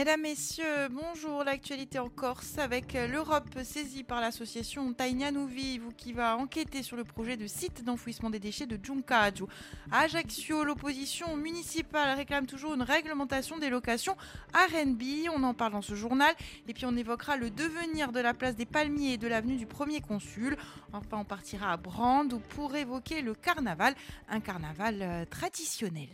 Mesdames, Messieurs, bonjour. L'actualité en Corse avec l'Europe saisie par l'association Taïnianou Vive qui va enquêter sur le projet de site d'enfouissement des déchets de Djunkaju. À Ajaccio, l'opposition municipale réclame toujours une réglementation des locations RNB. On en parle dans ce journal. Et puis on évoquera le devenir de la place des Palmiers et de l'avenue du Premier Consul. Enfin, on partira à Brande pour évoquer le carnaval, un carnaval euh, traditionnel.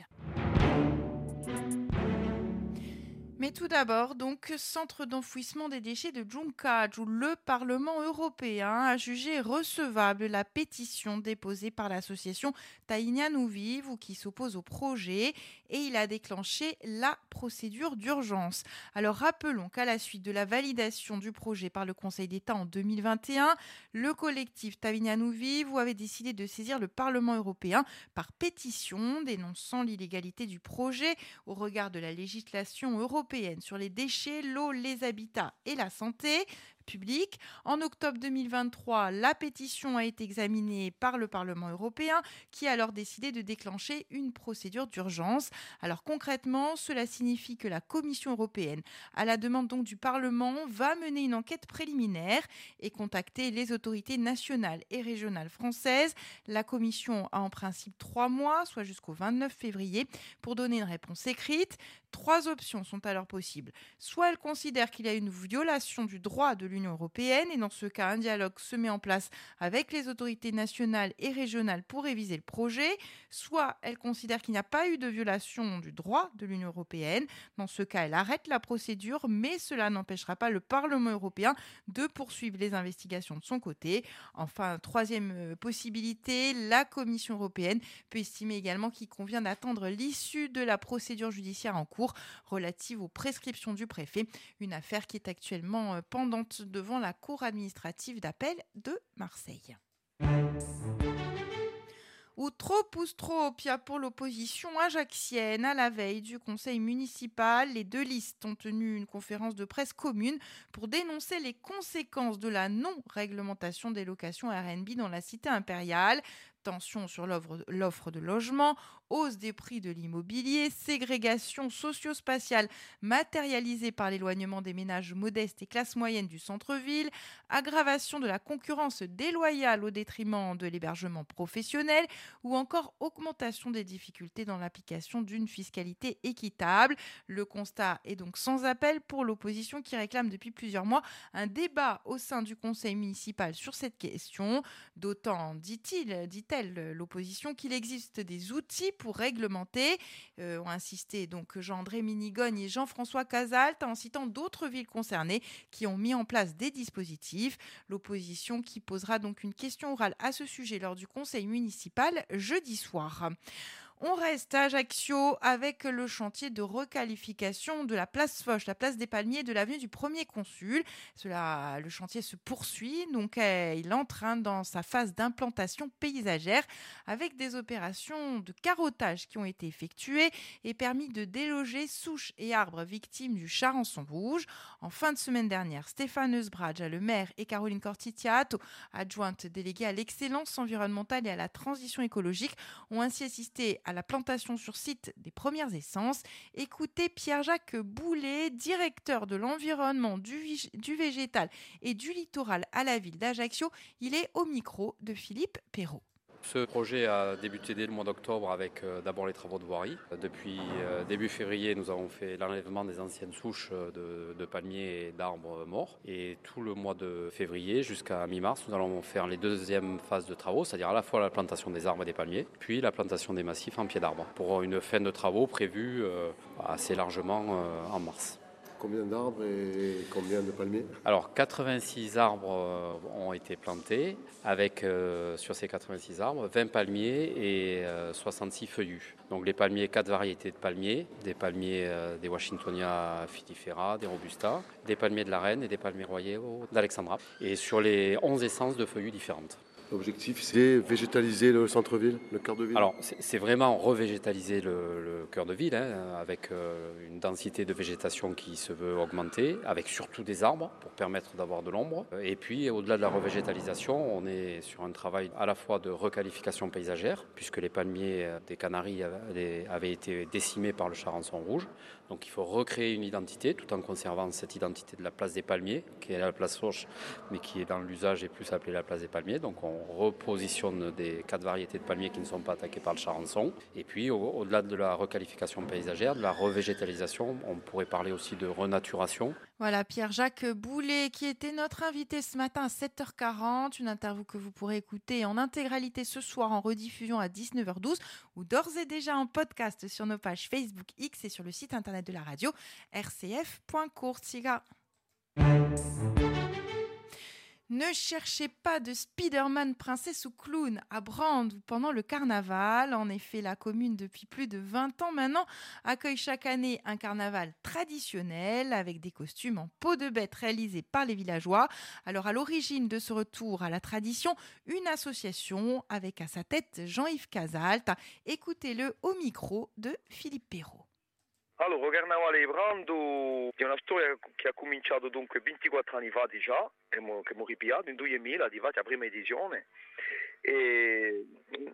Mais tout d'abord, donc, centre d'enfouissement des déchets de Djunkaj, où le Parlement européen a jugé recevable la pétition déposée par l'association Taïnianou Vive, ou qui s'oppose au projet, et il a déclenché la procédure d'urgence. Alors rappelons qu'à la suite de la validation du projet par le Conseil d'État en 2021, le collectif Vive avait décidé de saisir le Parlement européen par pétition, dénonçant l'illégalité du projet au regard de la législation européenne sur les déchets, l'eau, les habitats et la santé public. En octobre 2023, la pétition a été examinée par le Parlement européen qui a alors décidé de déclencher une procédure d'urgence. Alors concrètement, cela signifie que la Commission européenne, à la demande donc du Parlement, va mener une enquête préliminaire et contacter les autorités nationales et régionales françaises. La Commission a en principe trois mois, soit jusqu'au 29 février, pour donner une réponse écrite. Trois options sont alors possibles. Soit elle considère qu'il y a une violation du droit de l'Union européenne et dans ce cas, un dialogue se met en place avec les autorités nationales et régionales pour réviser le projet. Soit elle considère qu'il n'y a pas eu de violation du droit de l'Union européenne. Dans ce cas, elle arrête la procédure, mais cela n'empêchera pas le Parlement européen de poursuivre les investigations de son côté. Enfin, troisième euh, possibilité, la Commission européenne peut estimer également qu'il convient d'attendre l'issue de la procédure judiciaire en cours relative aux prescriptions du préfet, une affaire qui est actuellement euh, pendante devant la Cour administrative d'appel de Marseille ou trop pousse trop pia pour l'opposition ajaxienne. À la veille du conseil municipal, les deux listes ont tenu une conférence de presse commune pour dénoncer les conséquences de la non-réglementation des locations RNB dans la cité impériale tension sur l'offre de logement, hausse des prix de l'immobilier, ségrégation socio-spatiale matérialisée par l'éloignement des ménages modestes et classes moyennes du centre-ville, aggravation de la concurrence déloyale au détriment de l'hébergement professionnel ou encore augmentation des difficultés dans l'application d'une fiscalité équitable. Le constat est donc sans appel pour l'opposition qui réclame depuis plusieurs mois un débat au sein du conseil municipal sur cette question, d'autant, dit-il, dit-elle, l'opposition qu'il existe des outils pour réglementer. Euh, ont insisté donc Jean-André Minigogne et Jean-François Casalt en citant d'autres villes concernées qui ont mis en place des dispositifs. L'opposition qui posera donc une question orale à ce sujet lors du conseil municipal jeudi soir. On reste à Ajaccio avec le chantier de requalification de la place Foch, la place des Palmiers de l'avenue du Premier Consul. Cela, le chantier se poursuit, donc euh, il entre hein, dans sa phase d'implantation paysagère avec des opérations de carottage qui ont été effectuées et permis de déloger souches et arbres victimes du charançon rouge. En fin de semaine dernière, Stéphane Eusbradge, le maire, et Caroline Cortitiato, adjointe déléguée à l'excellence environnementale et à la transition écologique, ont ainsi assisté à la plantation sur site des premières essences. Écoutez Pierre-Jacques Boulet, directeur de l'environnement, du, végétal et du littoral à la ville d'Ajaccio. Il est au micro de Philippe Perrault. Ce projet a débuté dès le mois d'octobre avec euh, d'abord les travaux de voirie. Depuis euh, début février, nous avons fait l'enlèvement des anciennes souches euh, de, palmiers et d'arbres morts. Et tout le mois de février jusqu'à mi-mars, nous allons faire les deuxièmes phases de travaux, c'est-à-dire à la fois la plantation des arbres et des palmiers, puis la plantation des massifs en pied d'arbre, pour une fin de travaux prévue assez largement en mars. Combien d'arbres et combien de palmiers Alors 86 arbres euh, ont été plantés avec euh, sur ces 86 arbres 20 palmiers et 66 euh, feuillus. Donc les palmiers, quatre variétés de palmiers, des palmiers des Washingtonia filifera, des Robusta, des palmiers de la Reine et des palmiers royaux d'Alexandra. Et sur les 11 essences de feuillus différentes. L'objectif, c'est végétaliser le centre-ville, le cœur de ville. Alors, c'est vraiment revégétaliser le, cœur de ville, hein, avec euh, une densité de végétation qui se veut augmenter, avec surtout des arbres pour permettre d'avoir de l'ombre. Et puis, au-delà de la revégétalisation, on est sur un travail à la fois de requalification paysagère, puisque les palmiers euh, des Canaries avaient été décimés par le charançon rouge. Donc, il faut recréer une identité tout en conservant cette identité de la place des palmiers, qui est la place Foch, mais qui est dans l'usage et plus appelée la place des palmiers. Donc, on on repositionne des quatre variétés de palmiers qui ne sont pas attaqués par le charançon. Et puis, au-delà de la requalification paysagère, de la revégétalisation, on pourrait parler aussi de renaturation. Voilà, Pierre-Jacques Boulet, qui était notre invité ce matin à 7h40. Une interview que vous pourrez écouter en intégralité ce soir en rediffusion à 19h12 ou d'ores et déjà en podcast sur nos pages Facebook X et sur le site internet de la radio rcf.courtiga. Ne cherchez pas de Spider-Man princesse ou clown à Brand pendant le carnaval. En effet, la commune, depuis plus de 20 ans maintenant, accueille chaque année un carnaval traditionnel avec des costumes en peau de bête réalisés par les villageois. Alors, à l'origine de ce retour à la tradition, une association avec à sa tête Jean-Yves Casalt. Écoutez-le au micro de Philippe Perrault. Allora, Carnavale di Brando è una storia che ha cominciato dunque 24 anni fa già, che abbiamo ripiato nel 2000, arrivati la prima edizione. E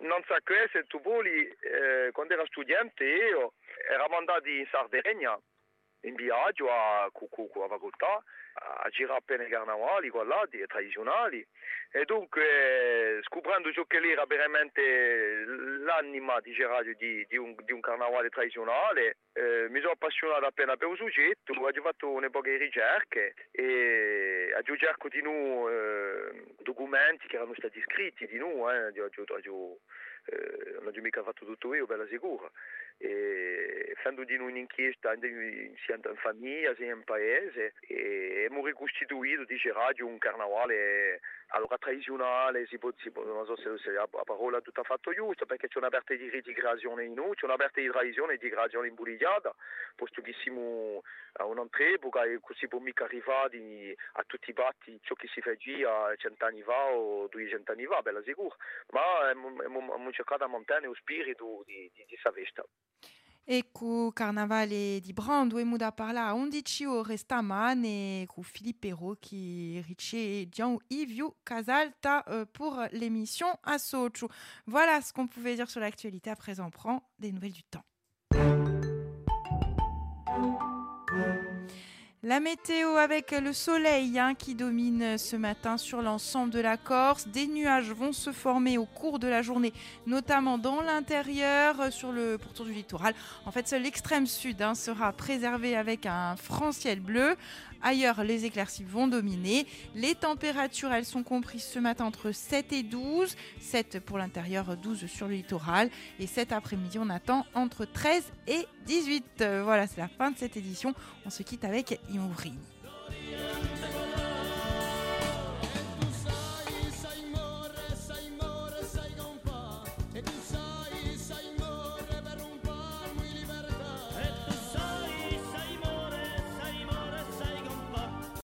non so che se tu vuoi, eh, quando ero studente io, eravamo andati in Sardegna, in viaggio a, con la facoltà, a girare appena i carnavali, qua là, tradizionali. E dunque, scoprendo ciò che era veramente l'anima di, di, di, un, di un carnavale tradizionale, eh, mi sono appassionato appena per un soggetto, ho fatto un'epoca di ricerche e ho cercato di noi eh, documenti che erano stati scritti di noi, eh, ho, ho, eh, non ho mica fatto tutto io, bella sicura. E, facendo di un'inchiesta sia in famiglia sia in paese e abbiamo ricostituito, dice radio, un carnavale allora tradizionale, si può, si può, non so se, se la, la parola è tutta fatta giusta, perché c'è una parte di, creazione in noi, c'è una parte di tradizione e di creazione imbuligliata, posto che siamo a un'epoca e così può mica arrivare a tutti i batti ciò che si faceva cent'anni fa o duecent'anni fa, bella sicuro, ma abbiamo cercato di mantenere lo spirito di, di, di questa festa. Ecco Carnavale di Brand, muda parla 11 ore stamane con Philippe qui riche Jean Yves Casalta euh, pour l'émission à Sochou. Voilà ce qu'on pouvait dire sur l'actualité. À présent, on prend des nouvelles du temps. La météo avec le soleil hein, qui domine ce matin sur l'ensemble de la Corse. Des nuages vont se former au cours de la journée, notamment dans l'intérieur, euh, sur le pourtour du littoral. En fait, seul l'extrême sud hein, sera préservé avec un franc ciel bleu. Ailleurs, les éclaircies vont dominer. Les températures, elles sont comprises ce matin entre 7 et 12. 7 pour l'intérieur, 12 sur le littoral. Et cet après-midi, on attend entre 13 et 18. Euh, voilà, c'est la fin de cette édition. On se quitte avec Imouvrine.